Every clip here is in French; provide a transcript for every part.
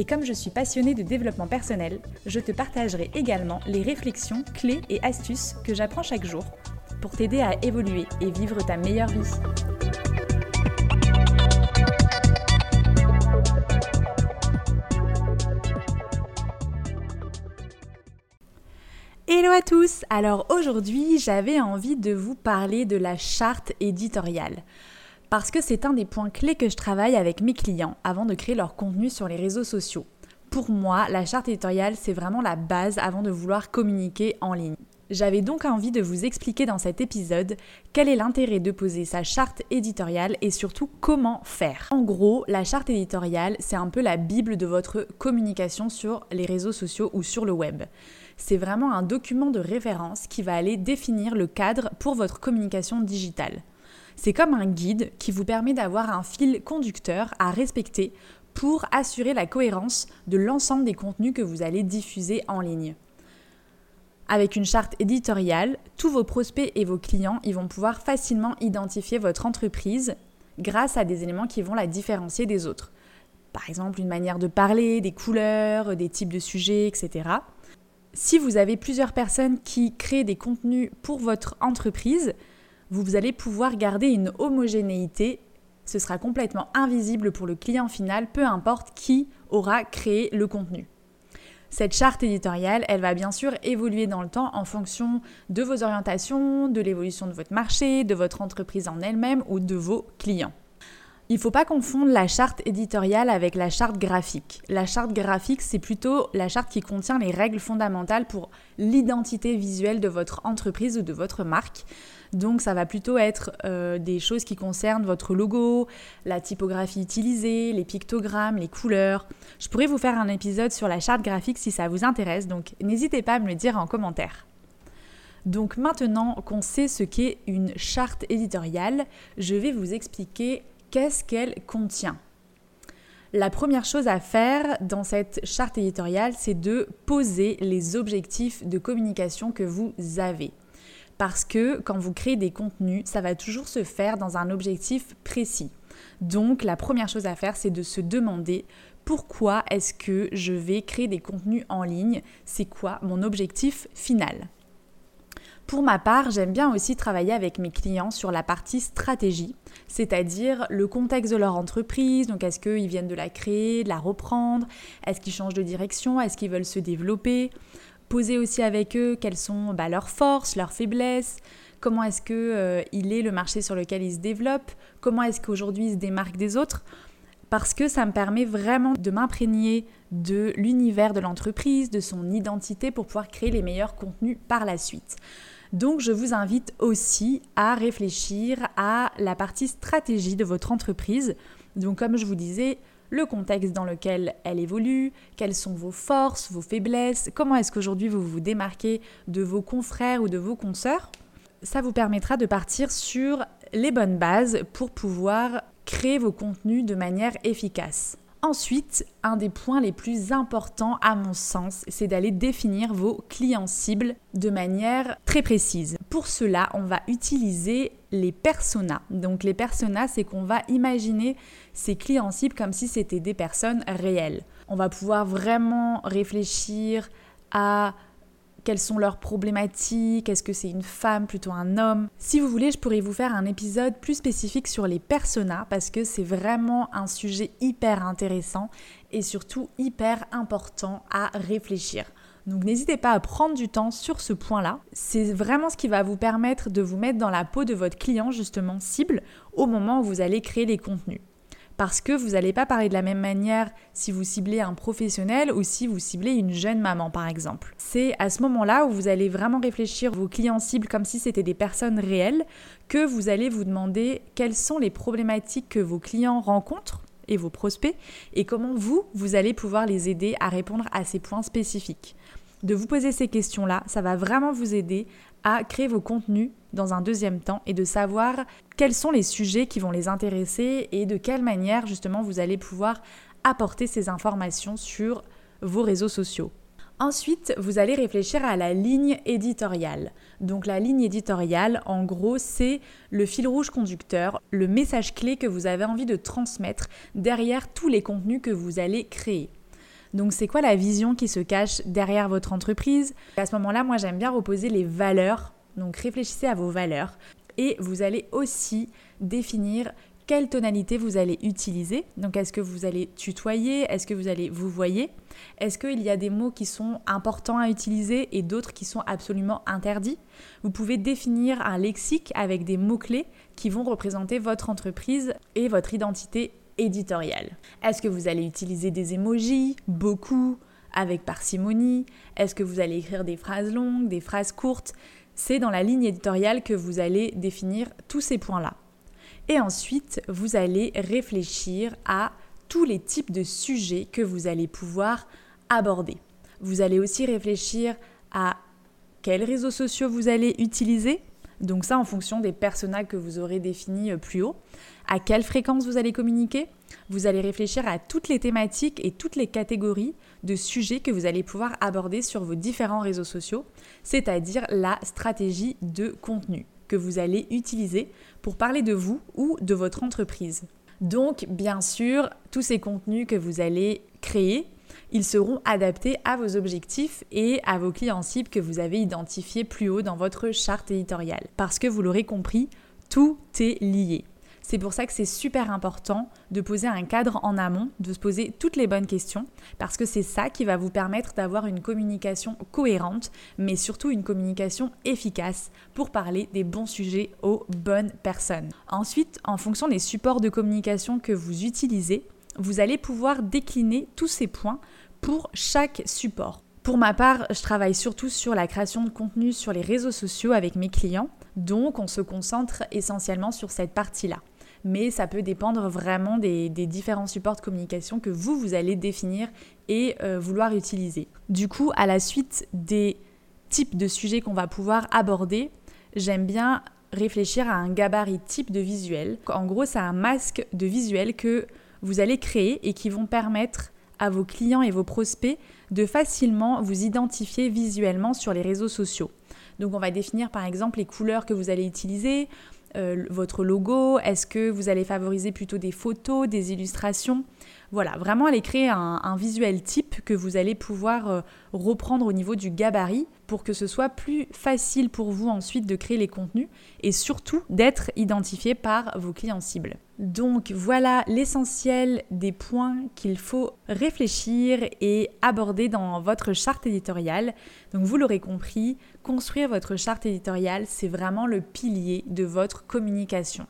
Et comme je suis passionnée de développement personnel, je te partagerai également les réflexions, clés et astuces que j'apprends chaque jour pour t'aider à évoluer et vivre ta meilleure vie. Hello à tous Alors aujourd'hui j'avais envie de vous parler de la charte éditoriale parce que c'est un des points clés que je travaille avec mes clients avant de créer leur contenu sur les réseaux sociaux. Pour moi, la charte éditoriale, c'est vraiment la base avant de vouloir communiquer en ligne. J'avais donc envie de vous expliquer dans cet épisode quel est l'intérêt de poser sa charte éditoriale et surtout comment faire. En gros, la charte éditoriale, c'est un peu la bible de votre communication sur les réseaux sociaux ou sur le web. C'est vraiment un document de référence qui va aller définir le cadre pour votre communication digitale. C'est comme un guide qui vous permet d'avoir un fil conducteur à respecter pour assurer la cohérence de l'ensemble des contenus que vous allez diffuser en ligne. Avec une charte éditoriale, tous vos prospects et vos clients vont pouvoir facilement identifier votre entreprise grâce à des éléments qui vont la différencier des autres. Par exemple, une manière de parler, des couleurs, des types de sujets, etc. Si vous avez plusieurs personnes qui créent des contenus pour votre entreprise, vous allez pouvoir garder une homogénéité. Ce sera complètement invisible pour le client final, peu importe qui aura créé le contenu. Cette charte éditoriale, elle va bien sûr évoluer dans le temps en fonction de vos orientations, de l'évolution de votre marché, de votre entreprise en elle-même ou de vos clients. Il ne faut pas confondre la charte éditoriale avec la charte graphique. La charte graphique, c'est plutôt la charte qui contient les règles fondamentales pour l'identité visuelle de votre entreprise ou de votre marque. Donc ça va plutôt être euh, des choses qui concernent votre logo, la typographie utilisée, les pictogrammes, les couleurs. Je pourrais vous faire un épisode sur la charte graphique si ça vous intéresse, donc n'hésitez pas à me le dire en commentaire. Donc maintenant qu'on sait ce qu'est une charte éditoriale, je vais vous expliquer qu'est-ce qu'elle contient. La première chose à faire dans cette charte éditoriale, c'est de poser les objectifs de communication que vous avez. Parce que quand vous créez des contenus, ça va toujours se faire dans un objectif précis. Donc la première chose à faire, c'est de se demander pourquoi est-ce que je vais créer des contenus en ligne C'est quoi mon objectif final pour ma part, j'aime bien aussi travailler avec mes clients sur la partie stratégie, c'est-à-dire le contexte de leur entreprise. Donc, est-ce qu'ils viennent de la créer, de la reprendre Est-ce qu'ils changent de direction Est-ce qu'ils veulent se développer Poser aussi avec eux quelles sont bah, leurs forces, leurs faiblesses. Comment est-ce qu'il euh, est le marché sur lequel ils se développent Comment est-ce qu'aujourd'hui ils se démarquent des autres parce que ça me permet vraiment de m'imprégner de l'univers de l'entreprise, de son identité pour pouvoir créer les meilleurs contenus par la suite. Donc je vous invite aussi à réfléchir à la partie stratégie de votre entreprise. Donc comme je vous disais, le contexte dans lequel elle évolue, quelles sont vos forces, vos faiblesses, comment est-ce qu'aujourd'hui vous vous démarquez de vos confrères ou de vos consoeurs. Ça vous permettra de partir sur les bonnes bases pour pouvoir créer vos contenus de manière efficace. Ensuite, un des points les plus importants à mon sens, c'est d'aller définir vos clients cibles de manière très précise. Pour cela, on va utiliser les personas. Donc les personas, c'est qu'on va imaginer ces clients cibles comme si c'était des personnes réelles. On va pouvoir vraiment réfléchir à quelles sont leurs problématiques, est-ce que c'est une femme, plutôt un homme. Si vous voulez, je pourrais vous faire un épisode plus spécifique sur les personas parce que c'est vraiment un sujet hyper intéressant et surtout hyper important à réfléchir. Donc n'hésitez pas à prendre du temps sur ce point-là. C'est vraiment ce qui va vous permettre de vous mettre dans la peau de votre client justement cible au moment où vous allez créer les contenus parce que vous n'allez pas parler de la même manière si vous ciblez un professionnel ou si vous ciblez une jeune maman par exemple. C'est à ce moment-là où vous allez vraiment réfléchir vos clients cibles comme si c'était des personnes réelles que vous allez vous demander quelles sont les problématiques que vos clients rencontrent et vos prospects et comment vous, vous allez pouvoir les aider à répondre à ces points spécifiques. De vous poser ces questions-là, ça va vraiment vous aider à créer vos contenus dans un deuxième temps et de savoir quels sont les sujets qui vont les intéresser et de quelle manière justement vous allez pouvoir apporter ces informations sur vos réseaux sociaux. Ensuite, vous allez réfléchir à la ligne éditoriale. Donc la ligne éditoriale, en gros, c'est le fil rouge conducteur, le message clé que vous avez envie de transmettre derrière tous les contenus que vous allez créer. Donc c'est quoi la vision qui se cache derrière votre entreprise? À ce moment-là, moi j'aime bien reposer les valeurs. Donc réfléchissez à vos valeurs. Et vous allez aussi définir quelle tonalité vous allez utiliser. Donc est-ce que vous allez tutoyer? Est-ce que vous allez vous voyer? Est-ce qu'il y a des mots qui sont importants à utiliser et d'autres qui sont absolument interdits? Vous pouvez définir un lexique avec des mots-clés qui vont représenter votre entreprise et votre identité Est-ce que vous allez utiliser des emojis Beaucoup avec parcimonie Est-ce que vous allez écrire des phrases longues, des phrases courtes? C'est dans la ligne éditoriale que vous allez définir tous ces points-là. Et ensuite, vous allez réfléchir à tous les types de sujets que vous allez pouvoir aborder. Vous allez aussi réfléchir à quels réseaux sociaux vous allez utiliser. Donc ça en fonction des personnages que vous aurez définis euh, plus haut. À quelle fréquence vous allez communiquer? Vous allez réfléchir à toutes les thématiques et toutes les catégories de sujets que vous allez pouvoir aborder sur vos différents réseaux sociaux, c'est-à-dire la stratégie de contenu que vous allez utiliser pour parler de vous ou de votre entreprise. Donc, bien sûr, tous ces contenus que vous allez créer, ils seront adaptés à vos objectifs et à vos clients cibles que vous avez identifiés plus haut dans votre charte éditoriale. Parce que vous l'aurez compris, tout est lié. C'est pour ça que c'est super important de poser un cadre en amont, de se poser toutes les bonnes questions, parce que c'est ça qui va vous permettre d'avoir une communication cohérente, mais surtout une communication efficace pour parler des bons sujets aux bonnes personnes. Ensuite, en fonction des supports de communication que vous utilisez, vous allez pouvoir décliner tous ces points pour chaque support. Pour ma part, je travaille surtout sur la création de contenu sur les réseaux sociaux avec mes clients, donc on se concentre essentiellement sur cette partie-là mais ça peut dépendre vraiment des, différents supports de communication que vous, vous allez définir et euh, vouloir utiliser. Du coup, à la suite des types de sujets qu'on va pouvoir aborder, j'aime bien réfléchir à un gabarit type de visuel. En gros, c'est un masque de visuel que vous allez créer et qui vont permettre à vos clients et vos prospects de facilement vous identifier visuellement sur les réseaux sociaux. Donc on va définir par exemple les couleurs que vous allez utiliser, euh, votre logo Est-ce que vous allez favoriser plutôt des photos, des illustrations? Voilà, vraiment aller créer un, visuel type que vous allez pouvoir euh, reprendre au niveau du gabarit pour que ce soit plus facile pour vous ensuite de créer les contenus et surtout d'être identifié par vos clients cibles. Donc voilà l'essentiel des points qu'il faut réfléchir et aborder dans votre charte éditoriale. Donc vous l'aurez compris, construire votre charte éditoriale, c'est vraiment le pilier de votre communication.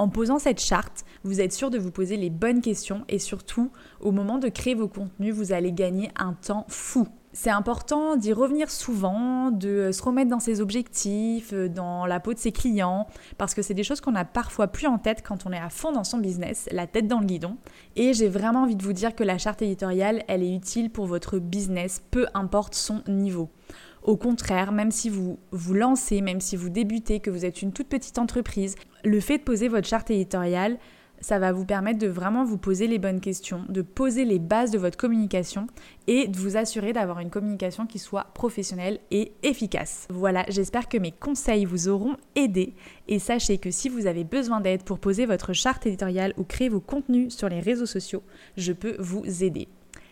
En posant cette charte, vous êtes sûr de vous poser les bonnes questions et surtout, au moment de créer vos contenus, vous allez gagner un temps fou c'est important d'y revenir souvent, de se remettre dans ses objectifs, euh, dans la peau de ses clients, parce que c'est des choses qu'on a parfois plus en tête quand on est à fond dans son business, la tête dans le guidon. Et j'ai vraiment envie de vous dire que la charte éditoriale, elle est utile pour votre business, peu importe son niveau. Au contraire, même si vous vous lancez, même si vous débutez, que vous êtes une toute petite entreprise, le fait de poser votre charte éditoriale, ça va vous permettre de vraiment vous poser les bonnes questions, de poser les bases de votre communication et de vous assurer d'avoir une communication qui soit professionnelle et efficace. Voilà, j'espère que mes conseils vous auront aidé et sachez que si vous avez besoin d'aide pour poser votre charte éditoriale ou créer vos contenus sur les réseaux sociaux, je peux vous aider.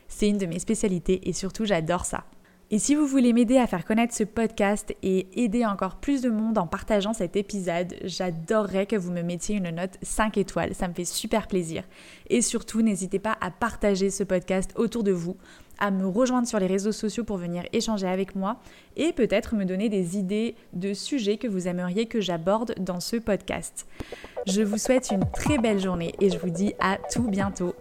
C'est une de mes spécialités et surtout j'adore ça. Et si vous voulez m'aider à faire connaître ce podcast et aider encore plus de monde en partageant cet épisode, j'adorerais que vous me mettiez une note 5 étoiles, ça me fait super plaisir. Et surtout, n'hésitez pas à partager ce podcast autour de vous, à me rejoindre sur les réseaux sociaux pour venir échanger avec moi et peut-être me donner des idées de sujets que vous aimeriez que j'aborde dans ce podcast. Je vous souhaite une très belle journée et je vous dis à tout bientôt.